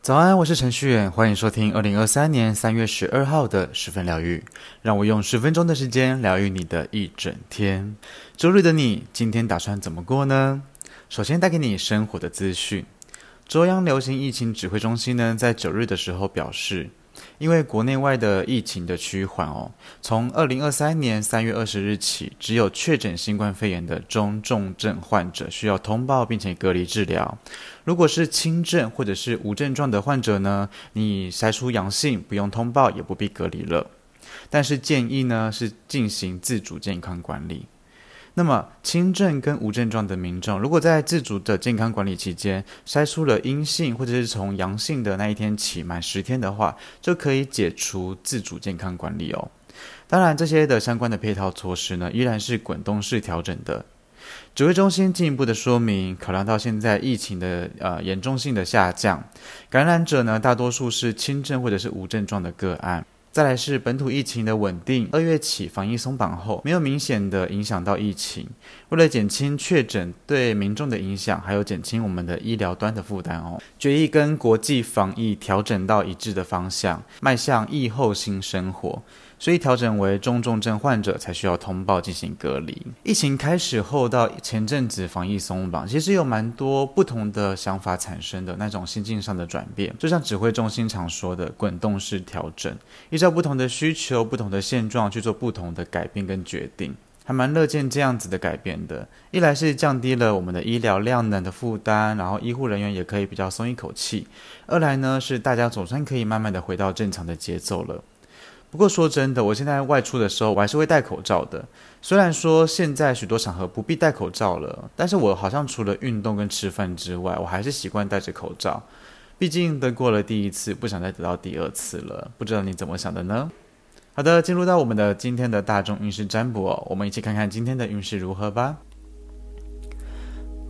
早安，我是程序员，欢迎收听二零二三年三月十二号的十分疗愈。让我用十分钟的时间疗愈你的一整天。周日的你，今天打算怎么过呢？首先带给你生活的资讯。中央流行疫情指挥中心呢，在九日的时候表示，因为国内外的疫情的趋缓哦，从二零二三年三月二十日起，只有确诊新冠肺炎的中重症患者需要通报并且隔离治疗。如果是轻症或者是无症状的患者呢，你筛出阳性，不用通报，也不必隔离了。但是建议呢是进行自主健康管理。那么轻症跟无症状的民众，如果在自主的健康管理期间筛出了阴性，或者是从阳性的那一天起满十天的话，就可以解除自主健康管理哦。当然，这些的相关的配套措施呢，依然是滚动式调整的。指挥中心进一步的说明，考量到现在疫情的呃严重性的下降，感染者呢大多数是轻症或者是无症状的个案。再来是本土疫情的稳定，二月起防疫松绑后，没有明显的影响到疫情。为了减轻确诊对民众的影响，还有减轻我们的医疗端的负担哦，决议跟国际防疫调整到一致的方向，迈向疫后新生活。所以调整为中重症患者才需要通报进行隔离。疫情开始后到前阵子防疫松绑，其实有蛮多不同的想法产生的那种心境上的转变。就像指挥中心常说的滚动式调整，依照不同的需求、不同的现状去做不同的改变跟决定，还蛮乐见这样子的改变的。一来是降低了我们的医疗量能的负担，然后医护人员也可以比较松一口气；二来呢是大家总算可以慢慢的回到正常的节奏了。不过说真的，我现在外出的时候，我还是会戴口罩的。虽然说现在许多场合不必戴口罩了，但是我好像除了运动跟吃饭之外，我还是习惯戴着口罩。毕竟得过了第一次，不想再得到第二次了。不知道你怎么想的呢？好的，进入到我们的今天的大众运势占卜哦，我们一起看看今天的运势如何吧。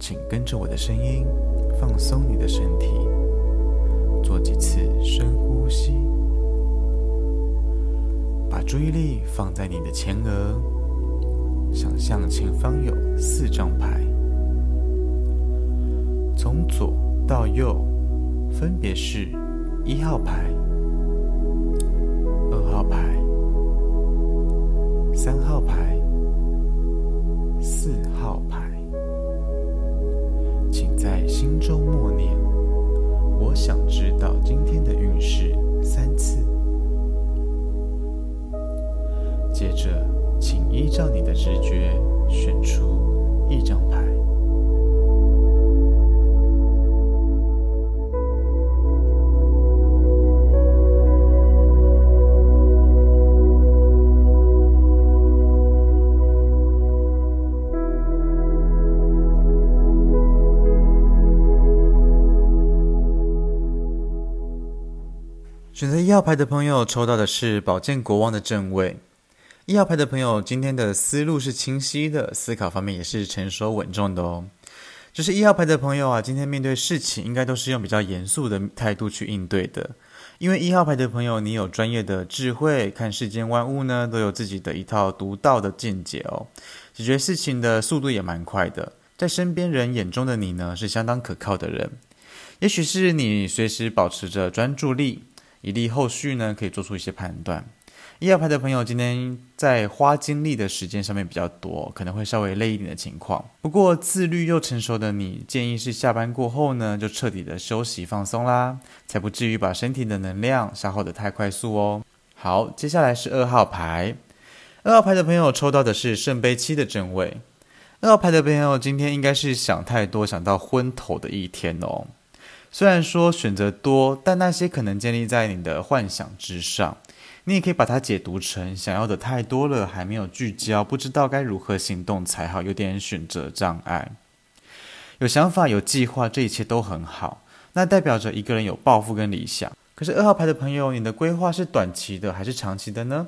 请跟着我的声音，放松你的身体，做几次深呼吸。注意力放在你的前额，想象前方有四张牌，从左到右，分别是一号牌、二号牌、三号牌、四号牌。请在心中默念：“我想知道今天的运势。”三次。依照你的直觉选出一张牌。选择一号牌的朋友抽到的是宝剑国王的正位。一号牌的朋友，今天的思路是清晰的，思考方面也是成熟稳重的哦。就是一号牌的朋友啊，今天面对事情应该都是用比较严肃的态度去应对的，因为一号牌的朋友，你有专业的智慧，看世间万物呢都有自己的一套独到的见解哦，解决事情的速度也蛮快的，在身边人眼中的你呢是相当可靠的人，也许是你随时保持着专注力，以利后续呢可以做出一些判断。一号牌的朋友，今天在花精力的时间上面比较多，可能会稍微累一点的情况。不过自律又成熟的你，建议是下班过后呢，就彻底的休息放松啦，才不至于把身体的能量消耗得太快速哦。好，接下来是二号牌，二号牌的朋友抽到的是圣杯七的正位。二号牌的朋友，今天应该是想太多，想到昏头的一天哦。虽然说选择多，但那些可能建立在你的幻想之上。你也可以把它解读成想要的太多了，还没有聚焦，不知道该如何行动才好，有点选择障碍。有想法、有计划，这一切都很好，那代表着一个人有抱负跟理想。可是二号牌的朋友，你的规划是短期的还是长期的呢？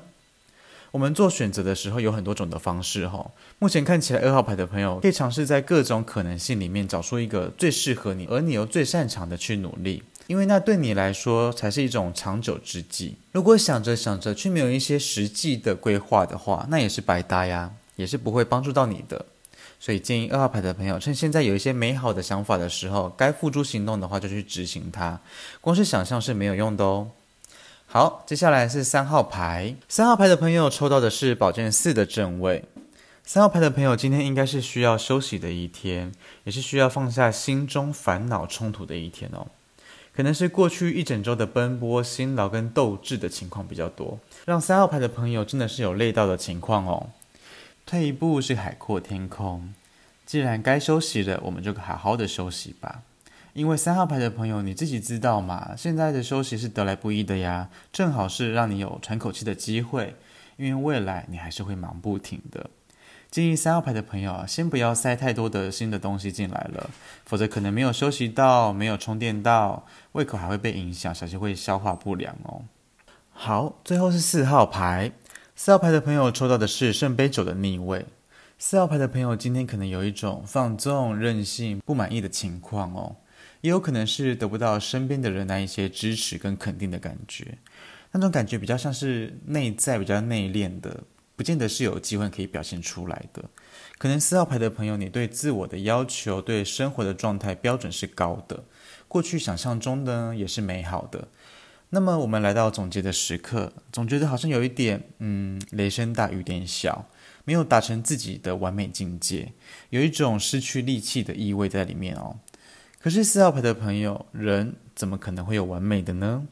我们做选择的时候有很多种的方式哈。目前看起来，二号牌的朋友可以尝试在各种可能性里面找出一个最适合你，而你又最擅长的去努力。因为那对你来说才是一种长久之计。如果想着想着却没有一些实际的规划的话，那也是白搭呀。也是不会帮助到你的。所以建议二号牌的朋友，趁现在有一些美好的想法的时候，该付诸行动的话就去执行它。光是想象是没有用的哦。好，接下来是三号牌。三号牌的朋友抽到的是宝剑四的正位。三号牌的朋友，今天应该是需要休息的一天，也是需要放下心中烦恼冲突的一天哦。可能是过去一整周的奔波、辛劳跟斗志的情况比较多，让三号牌的朋友真的是有累到的情况哦。退一步是海阔天空，既然该休息了，我们就好好的休息吧。因为三号牌的朋友，你自己知道嘛，现在的休息是得来不易的呀，正好是让你有喘口气的机会。因为未来你还是会忙不停的。建议三号牌的朋友啊，先不要塞太多的新的东西进来了，否则可能没有休息到，没有充电到，胃口还会被影响，小心会消化不良哦。好，最后是四号牌，四号牌的朋友抽到的是圣杯九的逆位。四号牌的朋友今天可能有一种放纵、任性、不满意的情况哦。也有可能是得不到身边的人那一些支持跟肯定的感觉，那种感觉比较像是内在比较内敛的，不见得是有机会可以表现出来的。可能四号牌的朋友，你对自我的要求、对生活的状态标准是高的，过去想象中呢也是美好的。那么我们来到总结的时刻，总觉得好像有一点，嗯，雷声大雨点小，没有达成自己的完美境界，有一种失去力气的意味在里面哦。可是四号牌的朋友，人怎么可能会有完美的呢？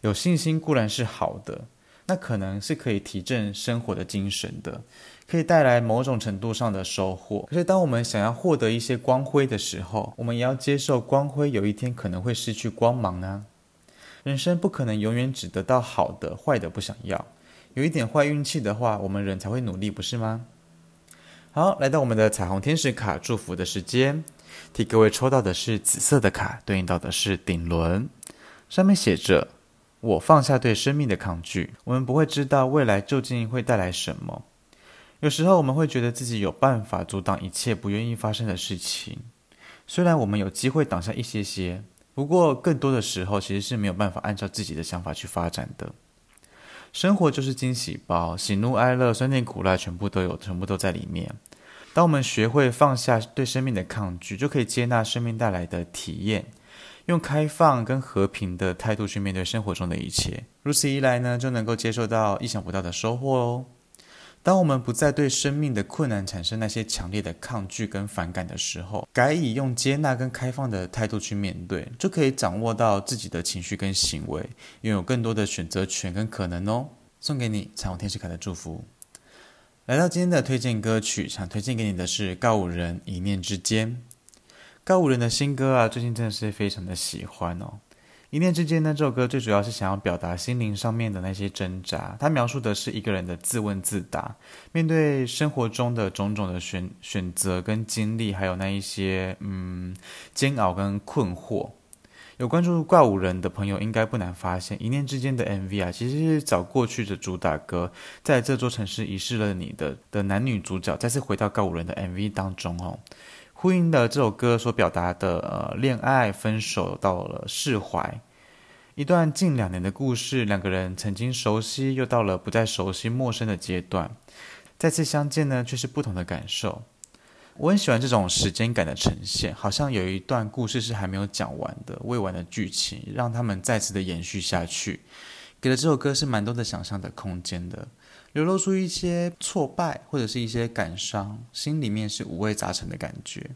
有信心固然是好的，那可能是可以提振生活的精神的，可以带来某种程度上的收获。可是当我们想要获得一些光辉的时候，我们也要接受光辉有一天可能会失去光芒呢。人生不可能永远只得到好的，坏的不想要。有一点坏运气的话，我们人才会努力，不是吗？好，来到我们的彩虹天使卡祝福的时间。替各位抽到的是紫色的卡，对应到的是顶轮，上面写着：“我放下对生命的抗拒。”我们不会知道未来究竟会带来什么。有时候我们会觉得自己有办法阻挡一切不愿意发生的事情，虽然我们有机会挡下一些些，不过更多的时候其实是没有办法按照自己的想法去发展的。生活就是惊喜包，喜怒哀乐、酸甜苦辣，全部都有，全部都在里面。当我们学会放下对生命的抗拒，就可以接纳生命带来的体验，用开放跟和平的态度去面对生活中的一切。如此一来呢，就能够接受到意想不到的收获哦。当我们不再对生命的困难产生那些强烈的抗拒跟反感的时候，改以用接纳跟开放的态度去面对，就可以掌握到自己的情绪跟行为，拥有更多的选择权跟可能哦。送给你彩虹天使卡的祝福。来到今天的推荐歌曲，想推荐给你的是告五人《一念之间》。告五人的新歌啊，最近真的是非常的喜欢哦。《一念之间》呢，这首歌最主要是想要表达心灵上面的那些挣扎。它描述的是一个人的自问自答，面对生活中的种种的选选择跟经历，还有那一些嗯煎熬跟困惑。有关注告五人的朋友，应该不难发现，一念之间的 MV 啊，其实是找过去的主打歌，在这座城市遗失了你的的男女主角，再次回到告五人的 MV 当中哦，呼应的这首歌所表达的呃恋爱分手到了释怀，一段近两年的故事，两个人曾经熟悉，又到了不再熟悉、陌生的阶段，再次相见呢，却是不同的感受。我很喜欢这种时间感的呈现，好像有一段故事是还没有讲完的未完的剧情，让他们再次的延续下去，给了这首歌是蛮多的想象的空间的，流露出一些挫败或者是一些感伤，心里面是五味杂陈的感觉。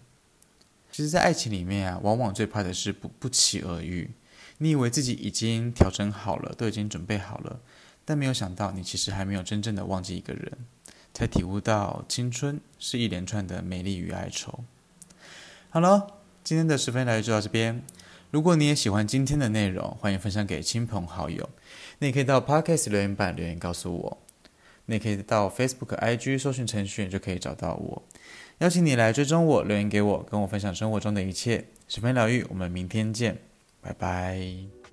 其实，在爱情里面啊，往往最怕的是不不期而遇。你以为自己已经调整好了，都已经准备好了，但没有想到，你其实还没有真正的忘记一个人。才体悟到青春是一连串的美丽与哀愁。好了，今天的十分来就到这边。如果你也喜欢今天的内容，欢迎分享给亲朋好友。你也可以到 Podcast 留言板留言告诉我。你可以到 Facebook、IG 搜寻程序就可以找到我。邀请你来追踪我，留言给我，跟我分享生活中的一切。十分疗愈，我们明天见，拜拜。